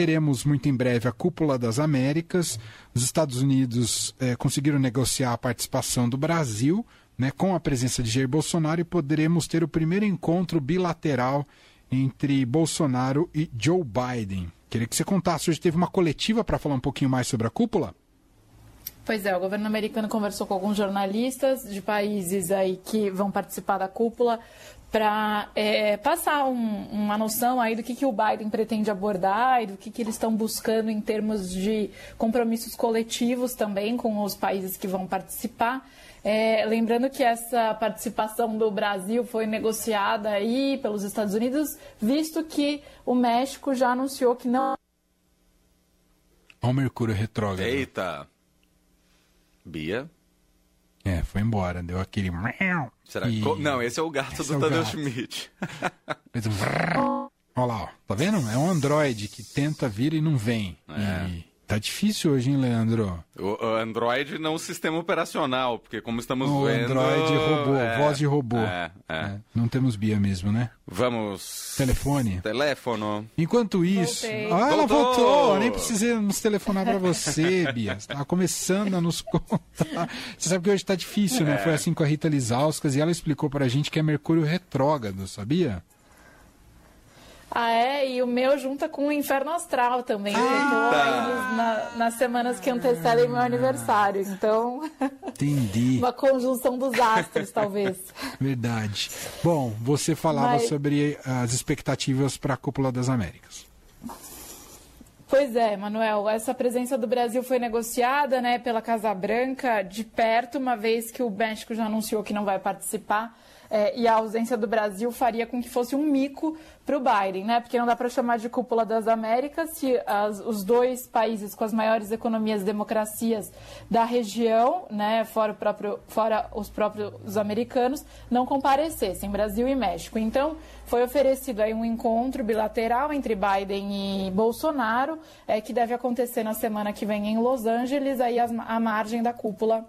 teremos muito em breve a Cúpula das Américas. Os Estados Unidos é, conseguiram negociar a participação do Brasil né, com a presença de Jair Bolsonaro e poderemos ter o primeiro encontro bilateral entre Bolsonaro e Joe Biden. Queria que você contasse, hoje teve uma coletiva para falar um pouquinho mais sobre a cúpula? Pois é, o governo americano conversou com alguns jornalistas de países aí que vão participar da cúpula para é, passar um, uma noção aí do que, que o Biden pretende abordar e do que, que eles estão buscando em termos de compromissos coletivos também com os países que vão participar. É, lembrando que essa participação do Brasil foi negociada aí pelos Estados Unidos, visto que o México já anunciou que não. Olha o Mercúrio retrógrado. Eita! Bia? É, foi embora, deu aquele. Será que... E... Não, esse é o gato esse do é Tadeu gato. Schmidt. Olha lá, ó. tá vendo? É um Android que tenta vir e não vem. É. E Tá difícil hoje, hein, Leandro? O, o Android não o sistema operacional, porque como estamos o vendo... Android robô, é, voz de robô. É, é. é, Não temos Bia mesmo, né? Vamos... Telefone? Telefono. Enquanto isso... Ah, ela voltou! Nem precisamos telefonar para você, Bia. Estava começando a nos contar. Você sabe que hoje tá difícil, né? É. Foi assim com a Rita Lisauskas e ela explicou pra gente que é Mercúrio retrógrado, sabia? Ah, é? E o meu junta com o Inferno Astral também. Ah. Na, nas semanas que antecedem meu aniversário. Então. Entendi. uma conjunção dos astros, talvez. Verdade. Bom, você falava Mas... sobre as expectativas para a Cúpula das Américas. Pois é, Manuel, essa presença do Brasil foi negociada né, pela Casa Branca de perto, uma vez que o México já anunciou que não vai participar é, e a ausência do Brasil faria com que fosse um mico para o Biden, né? Porque não dá para chamar de cúpula das Américas se as, os dois países com as maiores economias democracias da região, né, fora, próprio, fora os próprios americanos, não comparecessem, Brasil e México. Então, foi oferecido aí um encontro bilateral entre Biden e Bolsonaro, é, que deve acontecer na semana que vem em Los Angeles, aí à margem da cúpula.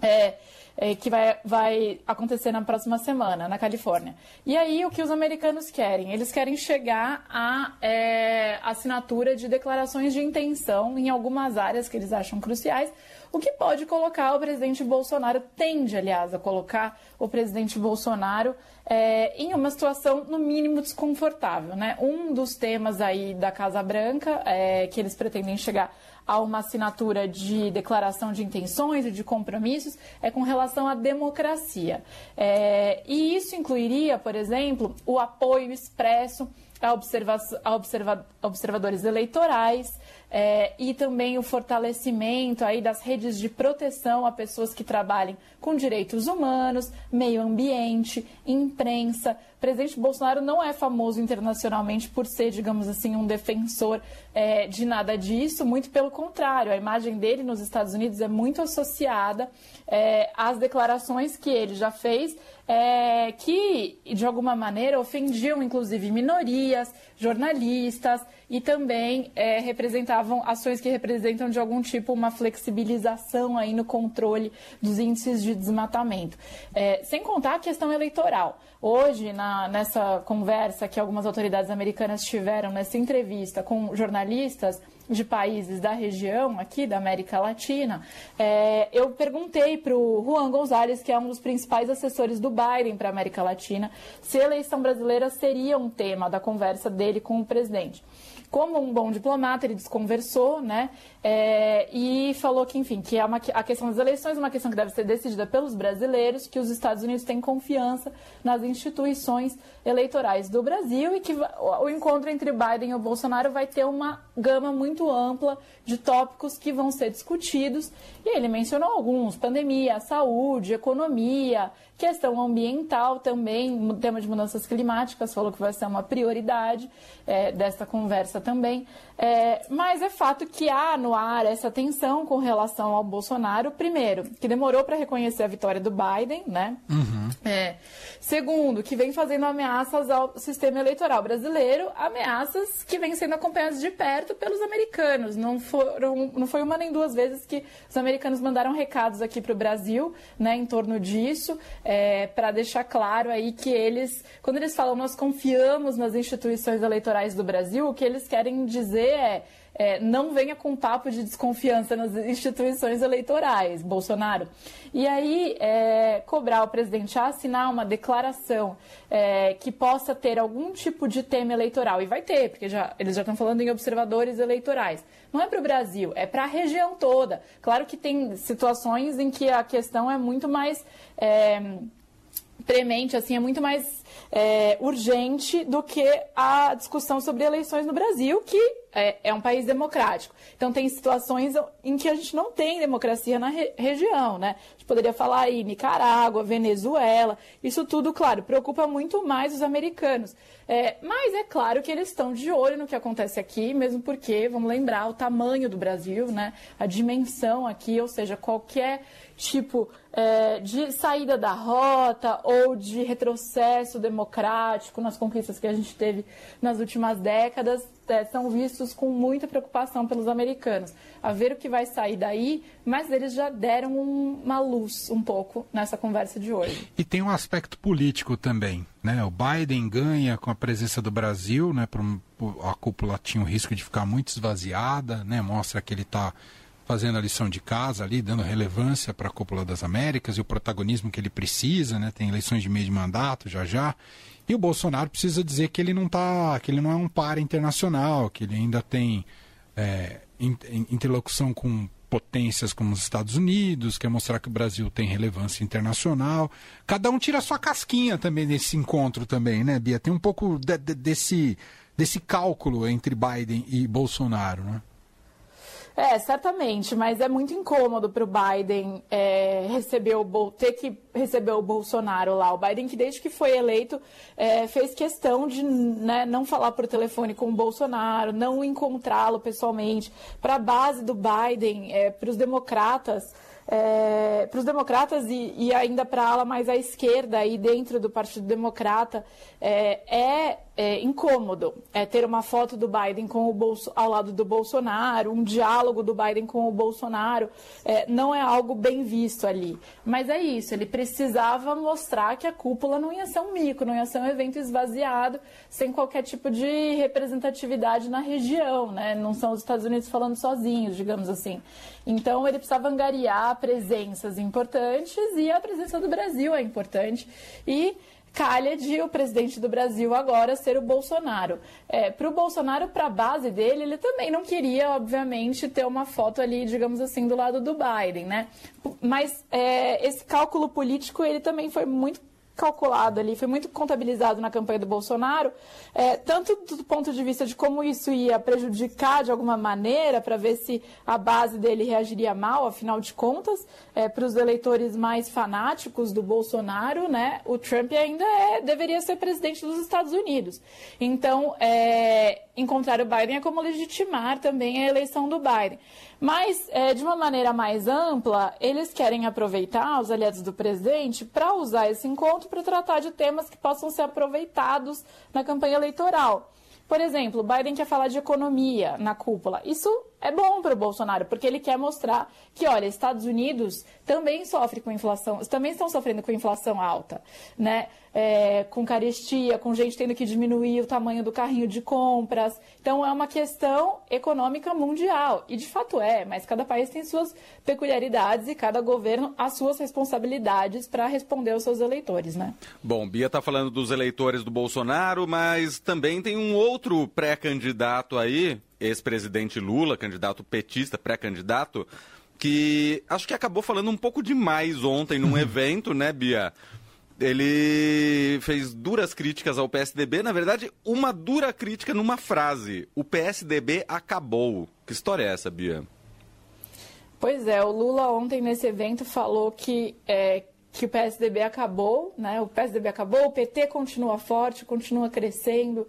É, é, que vai, vai acontecer na próxima semana, na Califórnia. E aí, o que os americanos querem? Eles querem chegar à é, assinatura de declarações de intenção em algumas áreas que eles acham cruciais, o que pode colocar o presidente Bolsonaro, tende, aliás, a colocar o presidente Bolsonaro é, em uma situação, no mínimo, desconfortável. Né? Um dos temas aí da Casa Branca, é, que eles pretendem chegar a uma assinatura de declaração de intenções e de compromissos é com relação à democracia. É, e isso incluiria, por exemplo, o apoio expresso a, observa a observa observadores eleitorais, é, e também o fortalecimento aí das redes de proteção a pessoas que trabalhem com direitos humanos, meio ambiente, imprensa. O presidente Bolsonaro não é famoso internacionalmente por ser, digamos assim, um defensor é, de nada disso, muito pelo contrário, a imagem dele nos Estados Unidos é muito associada é, às declarações que ele já fez, é, que de alguma maneira ofendiam inclusive minorias, jornalistas e também é, representavam ações que representam de algum tipo uma flexibilização aí no controle dos índices de desmatamento. É, sem contar a questão eleitoral. Hoje, na, nessa conversa que algumas autoridades americanas tiveram nessa entrevista com jornalistas, de países da região aqui da América Latina, é, eu perguntei para o Juan Gonzalez, que é um dos principais assessores do Biden para a América Latina, se a eleição brasileira seria um tema da conversa dele com o presidente. Como um bom diplomata, ele desconversou, né? É, e falou que, enfim, que é uma, a questão das eleições é uma questão que deve ser decidida pelos brasileiros, que os Estados Unidos têm confiança nas instituições eleitorais do Brasil e que o encontro entre Biden e o Bolsonaro vai ter uma gama muito ampla de tópicos que vão ser discutidos. E ele mencionou alguns: pandemia, saúde, economia, questão ambiental também, tema de mudanças climáticas, falou que vai ser uma prioridade é, dessa conversa também. É, mas é fato que há no ar essa tensão com relação ao Bolsonaro. Primeiro, que demorou para reconhecer a vitória do Biden, né? Uhum. É. Segundo, que vem fazendo ameaças ao sistema eleitoral brasileiro, ameaças que vêm sendo acompanhadas de perto pelos americanos. Não, foram, não foi uma nem duas vezes que os americanos mandaram recados aqui para o Brasil, né, em torno disso, é, para deixar claro aí que eles, quando eles falam nós confiamos nas instituições eleitorais do Brasil, o que eles querem dizer é, é, não venha com papo de desconfiança nas instituições eleitorais, Bolsonaro. E aí, é, cobrar o presidente a assinar uma declaração é, que possa ter algum tipo de tema eleitoral. E vai ter, porque já, eles já estão falando em observadores eleitorais. Não é para o Brasil, é para a região toda. Claro que tem situações em que a questão é muito mais é, premente, assim, é muito mais é, urgente do que a discussão sobre eleições no Brasil, que é, é, um país democrático. Então, tem situações em que a gente não tem democracia na re região, né? A gente poderia falar aí Nicarágua, Venezuela. Isso tudo, claro, preocupa muito mais os americanos. É, mas é claro que eles estão de olho no que acontece aqui, mesmo porque, vamos lembrar, o tamanho do Brasil, né? A dimensão aqui, ou seja, qualquer tipo é, de saída da rota ou de retrocesso democrático nas conquistas que a gente teve nas últimas décadas é, são vistos com muita preocupação pelos americanos. A ver o que vai sair daí, mas eles já deram um, uma luz um pouco nessa conversa de hoje. E tem um aspecto político também. Né? O Biden ganha com a presença do Brasil, né? a cúpula tinha o risco de ficar muito esvaziada, né? mostra que ele está fazendo a lição de casa ali, dando relevância para a Cúpula das Américas e o protagonismo que ele precisa, né? Tem eleições de meio de mandato já já. E o Bolsonaro precisa dizer que ele não tá, que ele não é um par internacional, que ele ainda tem é, interlocução com potências como os Estados Unidos, quer mostrar que o Brasil tem relevância internacional. Cada um tira a sua casquinha também nesse encontro também, né, Bia? Tem um pouco de, de, desse, desse cálculo entre Biden e Bolsonaro, né? É, certamente, mas é muito incômodo para o Biden é, receber o ter que receber o Bolsonaro lá. O Biden, que desde que foi eleito, é, fez questão de né, não falar por telefone com o Bolsonaro, não encontrá-lo pessoalmente. Para a base do Biden, é, para os democratas, é, para os democratas e, e ainda para a ala mais à esquerda e dentro do Partido Democrata, é, é, incômodo é ter uma foto do Biden com o Bolso, ao lado do Bolsonaro, um diálogo do Biden com o Bolsonaro, é, não é algo bem visto ali. Mas é isso, ele precisava mostrar que a cúpula não ia ser um mico, não ia ser um evento esvaziado, sem qualquer tipo de representatividade na região, né? Não são os Estados Unidos falando sozinhos, digamos assim. Então ele precisava angariar presenças importantes e a presença do Brasil é importante. E calha de o presidente do Brasil agora ser o Bolsonaro. É, para o Bolsonaro, para a base dele, ele também não queria, obviamente, ter uma foto ali, digamos assim, do lado do Biden, né? Mas é, esse cálculo político, ele também foi muito calculado ali, foi muito contabilizado na campanha do Bolsonaro, é, tanto do ponto de vista de como isso ia prejudicar de alguma maneira, para ver se a base dele reagiria mal, afinal de contas, é, para os eleitores mais fanáticos do Bolsonaro, né, o Trump ainda é, deveria ser presidente dos Estados Unidos. Então, é, encontrar o Biden é como legitimar também a eleição do Biden. Mas, é, de uma maneira mais ampla, eles querem aproveitar os aliados do presidente para usar esse encontro para tratar de temas que possam ser aproveitados na campanha eleitoral. Por exemplo, Biden quer falar de economia na cúpula. Isso é bom para o Bolsonaro, porque ele quer mostrar que, olha, Estados Unidos também sofre com inflação, também estão sofrendo com inflação alta, né? É, com carestia, com gente tendo que diminuir o tamanho do carrinho de compras. Então é uma questão econômica mundial. E de fato é, mas cada país tem suas peculiaridades e cada governo as suas responsabilidades para responder aos seus eleitores, né? Bom, Bia está falando dos eleitores do Bolsonaro, mas também tem um outro pré-candidato aí, ex-presidente Lula, candidato petista, pré-candidato, que acho que acabou falando um pouco demais ontem num evento, né, Bia? Ele fez duras críticas ao PSDB, na verdade, uma dura crítica numa frase: o PSDB acabou. Que história é essa, Bia? Pois é, o Lula ontem nesse evento falou que é, que o PSDB acabou, né? O PSDB acabou, o PT continua forte, continua crescendo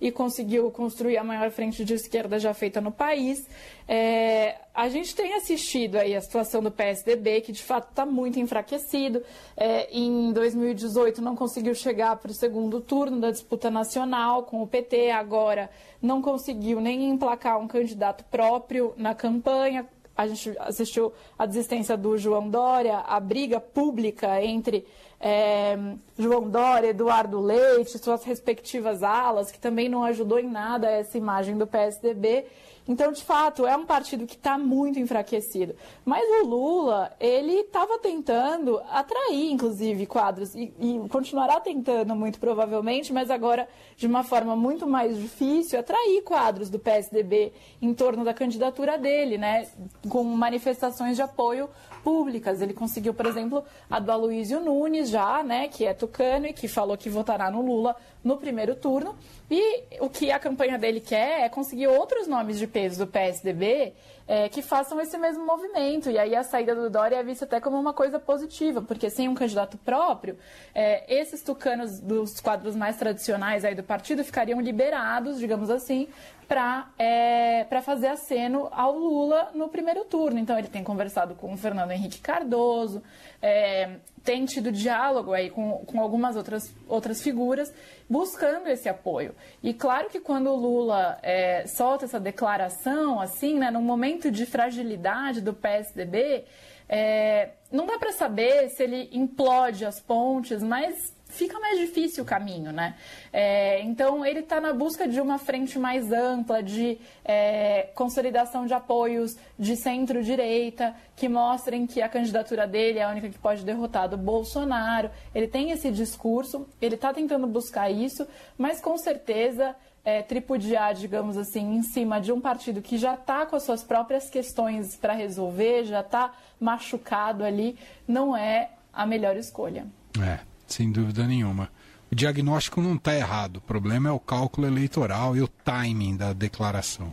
e conseguiu construir a maior frente de esquerda já feita no país. É, a gente tem assistido aí a situação do PSDB, que de fato está muito enfraquecido. É, em 2018 não conseguiu chegar para o segundo turno da disputa nacional com o PT, agora não conseguiu nem emplacar um candidato próprio na campanha, a gente assistiu a desistência do João Dória, a briga pública entre é, João Dória, Eduardo Leite, suas respectivas alas, que também não ajudou em nada essa imagem do PSDB. Então, de fato, é um partido que está muito enfraquecido. Mas o Lula, ele estava tentando atrair, inclusive, quadros, e, e, continuará tentando, muito provavelmente, mas agora de uma forma muito mais difícil, atrair quadros do PSDB em torno da candidatura dele, né? Com manifestações de apoio públicas. Ele conseguiu, por exemplo, a do Aloysio Nunes já, né? Que é tucano e que falou que votará no Lula no primeiro turno. E o que a campanha dele quer é conseguir outros nomes de peso do PSDB é, que façam esse mesmo movimento. E aí a saída do Dória é vista até como uma coisa positiva, porque sem um candidato próprio, é, esses tucanos dos quadros mais tradicionais aí do partido ficariam liberados, digamos assim, para é, fazer aceno ao Lula no primeiro turno. Então ele tem conversado com o Fernando Henrique Cardoso, é, tem tido diálogo aí com, com algumas outras, outras figuras buscando esse apoio. E claro que quando o Lula é, solta essa declaração, assim, né, num momento de fragilidade do PSDB, é, não dá para saber se ele implode as pontes, mas fica mais difícil o caminho, né? É, então ele está na busca de uma frente mais ampla, de é, consolidação de apoios de centro-direita, que mostrem que a candidatura dele é a única que pode derrotar o Bolsonaro. Ele tem esse discurso, ele está tentando buscar isso, mas com certeza é, tripudiar, digamos assim, em cima de um partido que já está com as suas próprias questões para resolver, já está machucado ali, não é a melhor escolha. É sem dúvida nenhuma. O diagnóstico não está errado, o problema é o cálculo eleitoral e o timing da declaração.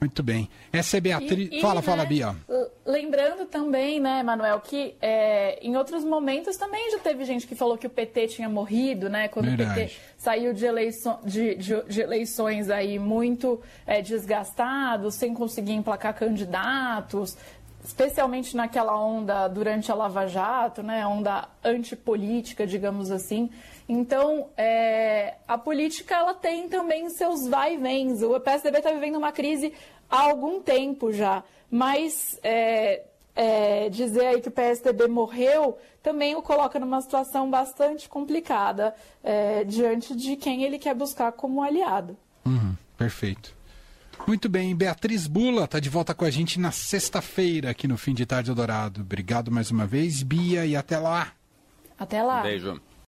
Muito bem. Essa é Beatriz. E, e, fala, né, fala, Bia. Lembrando também, né, Manuel, que é, em outros momentos também já teve gente que falou que o PT tinha morrido, né? Quando Verdade. o PT saiu de, eleiço, de, de, de eleições aí muito é, desgastado, sem conseguir emplacar candidatos, especialmente naquela onda durante a Lava Jato, né, onda antipolítica, digamos assim. Então, é, a política ela tem também seus vai e vens. O PSDB está vivendo uma crise há algum tempo já, mas é, é, dizer aí que o PSDB morreu também o coloca numa situação bastante complicada é, diante de quem ele quer buscar como aliado. Uhum, perfeito. Muito bem, Beatriz Bula está de volta com a gente na sexta-feira aqui no Fim de Tarde Dourado. Obrigado mais uma vez, Bia, e até lá. Até lá. Beijo.